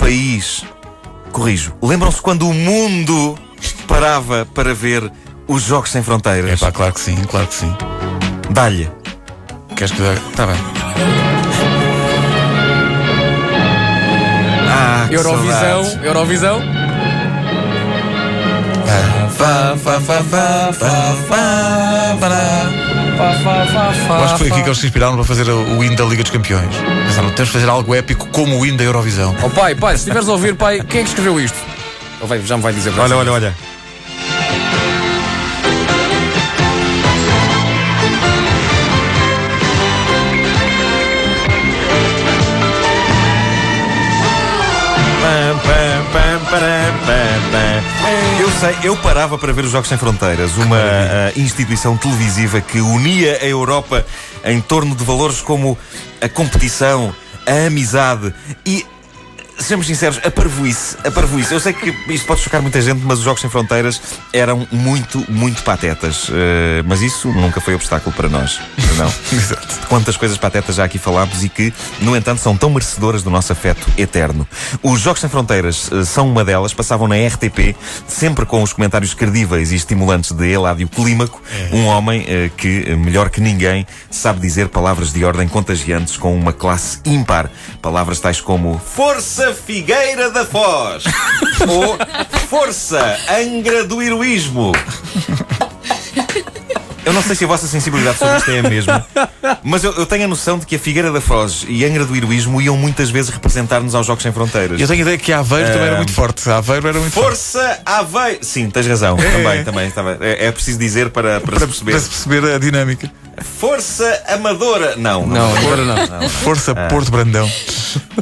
País. Corrijo. Lembram-se quando o mundo parava para ver os Jogos Sem É Fronteiras? pá, claro que sim, claro que sim. Dá-lhe. Queres que eu. Tá bem. Ah, que Eurovisão, saudades. Eurovisão. Fá, fá, fá, fá, fá. Fá, fá, fá, fá, Eu acho que foi aqui que eles se inspiraram para fazer o hino da Liga dos Campeões. Pensaram, temos de fazer algo épico como o hino da Eurovisão. Oh pai, pai, se estiveres a ouvir, pai, quem é que escreveu isto? Ele vai- já me vai dizer para Olha, olha, olha. Pam, pam, pam. Eu sei, eu parava para ver os Jogos Sem Fronteiras, uma ah, instituição televisiva que unia a Europa em torno de valores como a competição, a amizade e Sejamos sinceros, a parvoíce, a parvoíce. Eu sei que isto pode chocar muita gente, mas os Jogos Sem Fronteiras eram muito, muito patetas. Eh, mas isso nunca foi obstáculo para nós. Não. Exato. Quantas coisas patetas já aqui falámos e que, no entanto, são tão merecedoras do nosso afeto eterno. Os Jogos Sem Fronteiras eh, são uma delas, passavam na RTP, sempre com os comentários credíveis e estimulantes de Eládio Clímaco, um homem eh, que, melhor que ninguém, sabe dizer palavras de ordem contagiantes com uma classe ímpar. Palavras tais como Força Figueira da Foz ou Força Angra do Heroísmo. Eu não sei se a vossa sensibilidade sobre isto é a mesma, mas eu, eu tenho a noção de que a Figueira da Foz e Angra do Heroísmo iam muitas vezes representar-nos aos Jogos Sem Fronteiras. Eu tenho a ideia que Aveiro também era muito forte. Aveiro era muito forte. Força Aveiro! Sim, tens razão. Também, também. estava- É, é preciso dizer para, para, Para, se perceber. para se perceber a dinâmica. Força Amadora! Não, Não, agora não. Força Porto Brandão.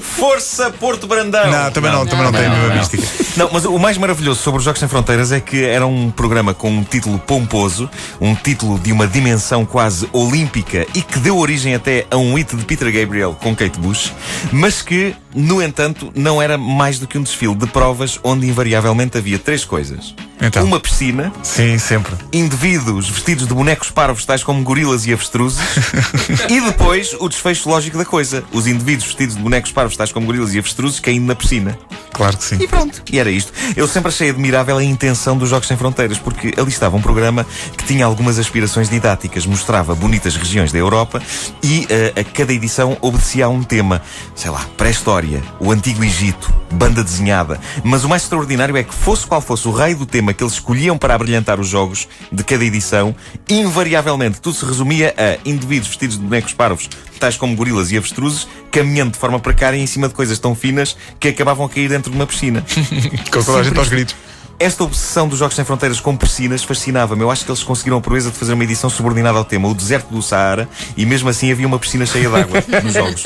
Força Porto Brandão! Não, também não, também não, tem a mesma mística. Não, mas o mais maravilhoso sobre os Jogos Sem Fronteiras é que era um programa com um título pomposo, um título de uma dimensão quase olímpica e que deu origem até a um hit de Peter Gabriel com Kate Bush, mas que, no entanto, não era mais do que um desfile de provas onde invariavelmente havia três coisas. Então. Uma piscina, Sim, sempre. indivíduos vestidos de bonecos parvos, tais como gorilas e avestruzes, e depois o desfecho lógico da coisa. Os indivíduos vestidos de bonecos parvos, tais como gorilas e avestruzes, caindo na piscina. Claro que sim. E pronto. E era isto. Eu sempre achei admirável a intenção dos Jogos Sem Fronteiras, porque ali estava um programa que tinha algumas aspirações didáticas, mostrava bonitas regiões da Europa e eh, a cada edição obedecia a um tema. Sei lá, pré-história, o Antigo Egito, banda desenhada. Mas o mais extraordinário é que, fosse qual fosse o raio do tema que eles escolhiam para abrilhantar os jogos de cada edição, invariavelmente tudo se resumia a indivíduos vestidos de bonecos parvos, tais como gorilas e avestruzes, caminhando de forma precária em cima de coisas tão finas que acabavam a cair dentro de uma piscina. Com toda a gente aos gritos. Esta obsessão dos Jogos Sem Fronteiras com piscinas fascinava-me. Eu acho que eles conseguiram a proeza de fazer uma edição subordinada ao tema, o deserto do Saara, e mesmo assim havia uma piscina cheia de água nos jogos.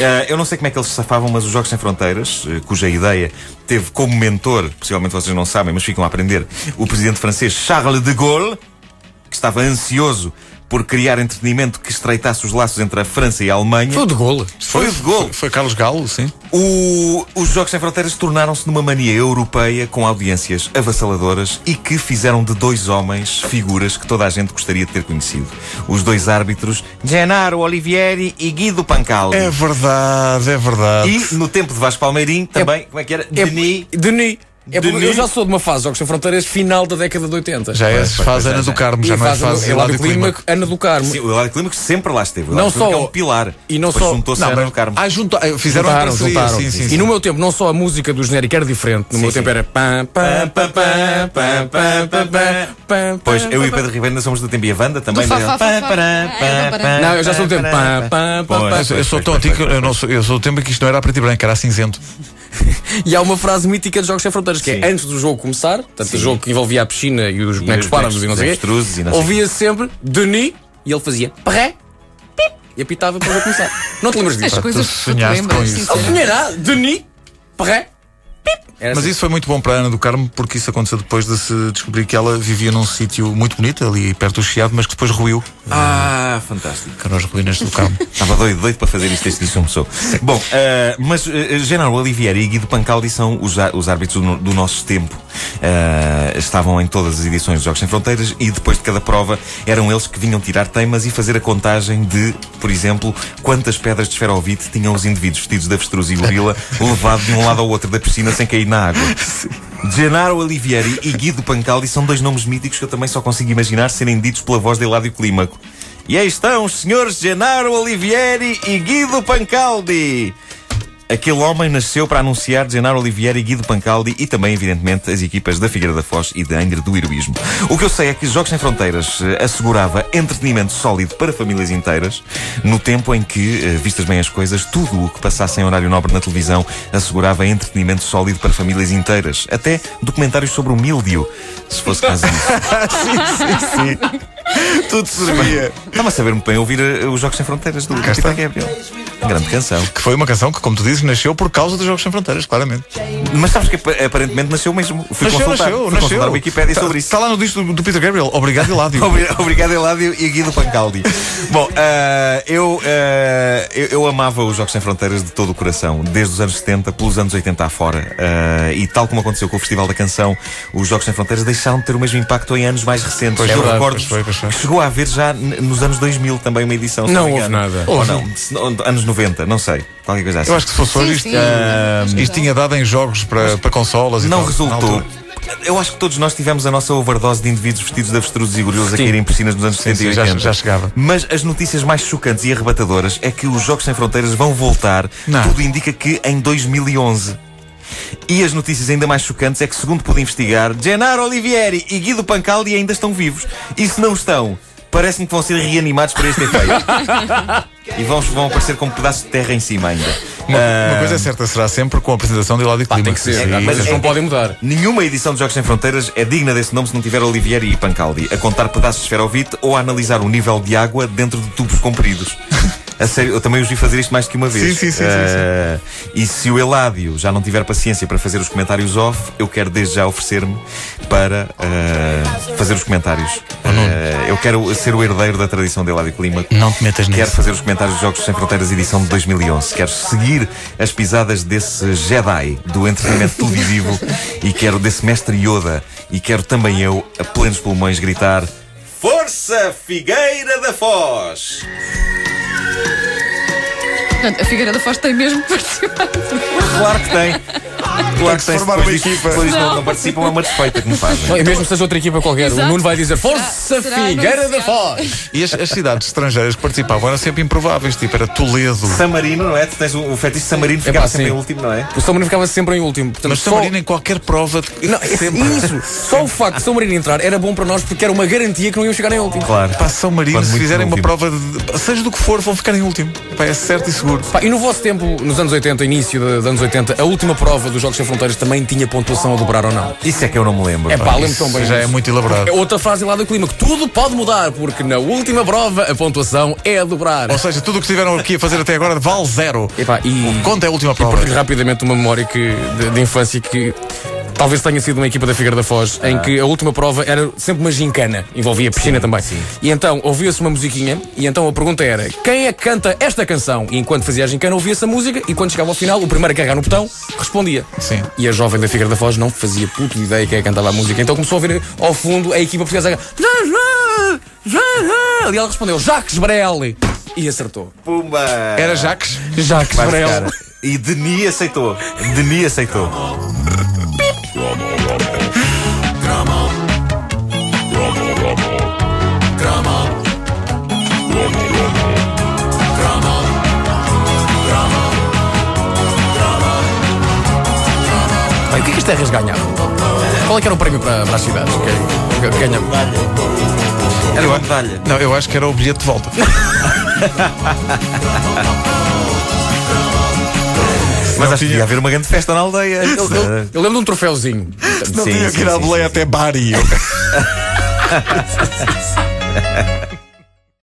Ah, eu não sei como é que eles se safavam, mas os Jogos Sem Fronteiras, eh, cuja ideia teve como mentor, possivelmente vocês não sabem, mas ficam a aprender, o presidente francês Charles de Gaulle, que estava ansioso por criar entretenimento que estreitasse os laços entre a França e a Alemanha. Foi o de golo. Foi o de Gaulle. Foi, foi Carlos Galo, sim. O- os Jogos Sem Fronteiras tornaram-se numa mania europeia com audiências avassaladoras e que fizeram de dois homens figuras que toda a gente gostaria de ter conhecido. Os dois árbitros, Gennaro Olivieri e Guido Pancaldi. É verdade, é verdade. E no tempo de Vasco Palmeirim, também, como é que era? É, Denis. Denis. É porque eu já sou de uma fase, Jogos Sem Fronteiras, final da década de 80. Já é faz Ana do Carmo, já não é fase Hilário Clímaco. Ana do Carmo. Sim, o Hilário Clímaco sempre lá esteve. Não só. É um pilar. E não só. Juntou-se Ana do Carmo. Ah, juntou, fizeram juntaram, juntaram. Sim, sim, e no meu tempo, não só a música do genérico era diferente, no meu tempo era. Pois, eu e Pedro Ribeiro somos do tempo e a Wanda também. Não, eu já sou do tempo. Eu sou tão antigo, eu sou do tempo que isto não era preto e branco, era cinzento. E há uma frase mítica de Jogos Sem Fronteiras que Sim. é antes do jogo começar, portanto, Sim. o jogo que envolvia a piscina e os bonecos os parvos bonecos e não sei o quê, ouvia sempre Denis e ele fazia pré, E apitava para começar. Não te lembras As disso? tu coisas que tu te sonhaste lembras, com isso. Não tinha nada. Denis, Perret, pip. Era Mas assim. isso foi muito bom para a Ana do Carmo porque isso aconteceu depois de se descobrir que ela vivia num sítio muito bonito, ali perto do Chiado, mas que depois ruiu. Ah, fantástico. Que eram as ruínas do Carmo. Estava doido, doido para fazer isto desde que começou. Bom, eh, mas uh, Genaro Olivieri e Guido Pancaldi são os, os árbitros do, do nosso tempo. Eh, estavam em todas as edições dos Jogos Sem Fronteiras e depois de cada prova eram eles que vinham tirar temas e fazer a contagem de, por exemplo, quantas pedras de esferovite tinham os indivíduos vestidos de avestruz e gorila levado de um lado ao outro da piscina sem cair na água. Genaro Olivieri e Guido Pancaldi são dois nomes míticos que eu também só consigo imaginar serem ditos pela voz de Eládio Clímaco. E aí estão os senhores Genaro Olivieri e Guido Pancaldi. Aquele homem nasceu para anunciar Genaro Olivieri e Guido Pancaldi e também, evidentemente, as equipas da Figueira da Foz e da Angra do Heroísmo. O que eu sei é que Jogos Sem Fronteiras eh, assegurava entretenimento sólido para famílias inteiras, no tempo em que, eh, vistas bem as coisas, tudo o que passasse em horário nobre na televisão assegurava entretenimento sólido para famílias inteiras. Até documentários sobre o míldio, se fosse caso disso. sim, sim, sim. Tudo servia. Estava a saber muito bem ouvir eh, os Jogos Sem Fronteiras do. Peter Gabriel. Grande canção. Que foi uma canção que, como tu dizes, nasceu por causa dos Jogos Sem Fronteiras, claramente. Mas sabes que apa- aparentemente nasceu mesmo. Fui Nasceu, consultar, nasceu, fui nasceu. consultar a Wikipédia Tá- sobre isso. Está lá no disco do, do Peter Gabriel. Obrigado, Eládio. Obri- Obrigado, Eládio e Guido Pancaldi. Bom, ah, eu, ah, eu, eu amava os Jogos Sem Fronteiras de todo o coração, desde os anos 70, pelos anos 80 afora. Ah, e tal como aconteceu com o Festival da Canção, os Jogos Sem Fronteiras deixaram de ter o mesmo impacto em anos mais recentes. Pois eu verdade, recordo pois foi, pois foi. que chegou a haver já nos anos 2000 também uma edição. Não houve nada. Ou não, anos 90, não sei. Qualquer coisa assim. Eu acho que se fosse isto, sim. ah, isto tinha dado em jogos para, para consolas e Não tal, resultou. Eu acho que todos nós tivemos a nossa overdose de indivíduos vestidos de avestruzes e gorilas a caírem em piscinas nos anos Sim, 70 e sim, já, 80. já chegava. Mas as notícias mais chocantes e arrebatadoras é que os Jogos Sem Fronteiras vão voltar. Não. Tudo indica que em 2011. E as notícias ainda mais chocantes é que, segundo pude investigar, Gennaro Olivieri e Guido Pancaldi ainda estão vivos. E se não estão, parece-me que vão ser reanimados para este efeito. e vão, vão aparecer com pedaços de terra em cima ainda. Uma, Ah, uma coisa é certa, será sempre com a apresentação de Eládio Clima. Tem que ser. É, mas é- não podem mudar. Nenhuma edição de Jogos Sem Fronteiras é digna desse nome se não tiver Olivieri e Pancaldi a contar pedaços de esferovite ou a analisar o nível de água dentro de tubos compridos. A sério, eu também os vi fazer isto mais que uma vez. Sim, sim, sim, sim, Eh, E se o Eládio já não tiver paciência para fazer os comentários off, eu quero desde já oferecer-me para eh, fazer os comentários. Eh, eu quero ser o herdeiro da tradição de Eládio Clima. Não te metas Quero nisso. fazer os comentários dos Jogos Sem Fronteiras edição de 2011. Quero seguir as pisadas desse Jedi do entretenimento televisivo e quero desse mestre Yoda. E quero também eu, a plenos pulmões, gritar: Força Figueira da Foz! Portanto, a Figueira da Foz tem mesmo participado. Claro que tem. Claro que se tem. formar uma equipa. Depois não, não participam, é uma desfeita que me fazem. E mesmo se seja outra equipa qualquer, Exato. o Nuno vai dizer Força Será Figueira da. Foz! E as, as cidades estrangeiras que participavam eram sempre improváveis, tipo, era Toledo. San Marino, não é? Tu tens o, o fetiche de San Marino, ficava Epá, sempre sim. em último, não é? O São Marino ficava sempre em último. Portanto, Mas só- São Marino em qualquer prova. de- Não, é sempre. isso. Só o facto de São Marino entrar era bom para nós porque era uma garantia que não iam chegar em último. Claro. Pá, São Marino, Quando se fizerem uma prova, de, seja do que for, vão ficar em último. Pá, é certo e seguro. Pá, e no vosso tempo, nos anos 80, início dos anos 80, a última prova dos Jogos Sem Fronteiras também tinha pontuação a dobrar ou não? Isso é que eu não me lembro. É pá. lembro tão bem. já é muito elaborado. É outra frase lá do clima, que tudo pode mudar, porque na última prova a pontuação é a dobrar. Ou seja, tudo o que estiveram aqui a fazer até agora vale zero. Epá, e, Quanto é a última e prova? partilho rapidamente uma memória que, de, de infância que talvez tenha sido uma equipa da Figueira da Foz, em que a última prova era sempre uma gincana, envolvia piscina também. E então ouvia-se uma musiquinha, e então a pergunta era: quem é que canta esta canção? E enquanto fazia a gincana, ouvia-se a música, e quando chegava ao final, o primeiro a carregar no botão respondia. Sim. E a jovem da Figueira da Foz não fazia puta de ideia quem é que cantava a música, então começou a ouvir ao fundo a equipa portuguesa a e ela respondeu: Jacques Brel! E acertou. Pumba! Era Jacques. Jacques Vai Brel. buscar. E Denis aceitou. Denis aceitou. Qual é que era o prémio para, para as cidades? Que, que ganham? Era uma medalha. Não, eu acho que era o bilhete de volta. Mas acho que devia haver uma grande festa na aldeia. Eu, eu- eu lembro de um troféuzinho. Não Sim, tinha sim, que ir à boleia sim. até Bari.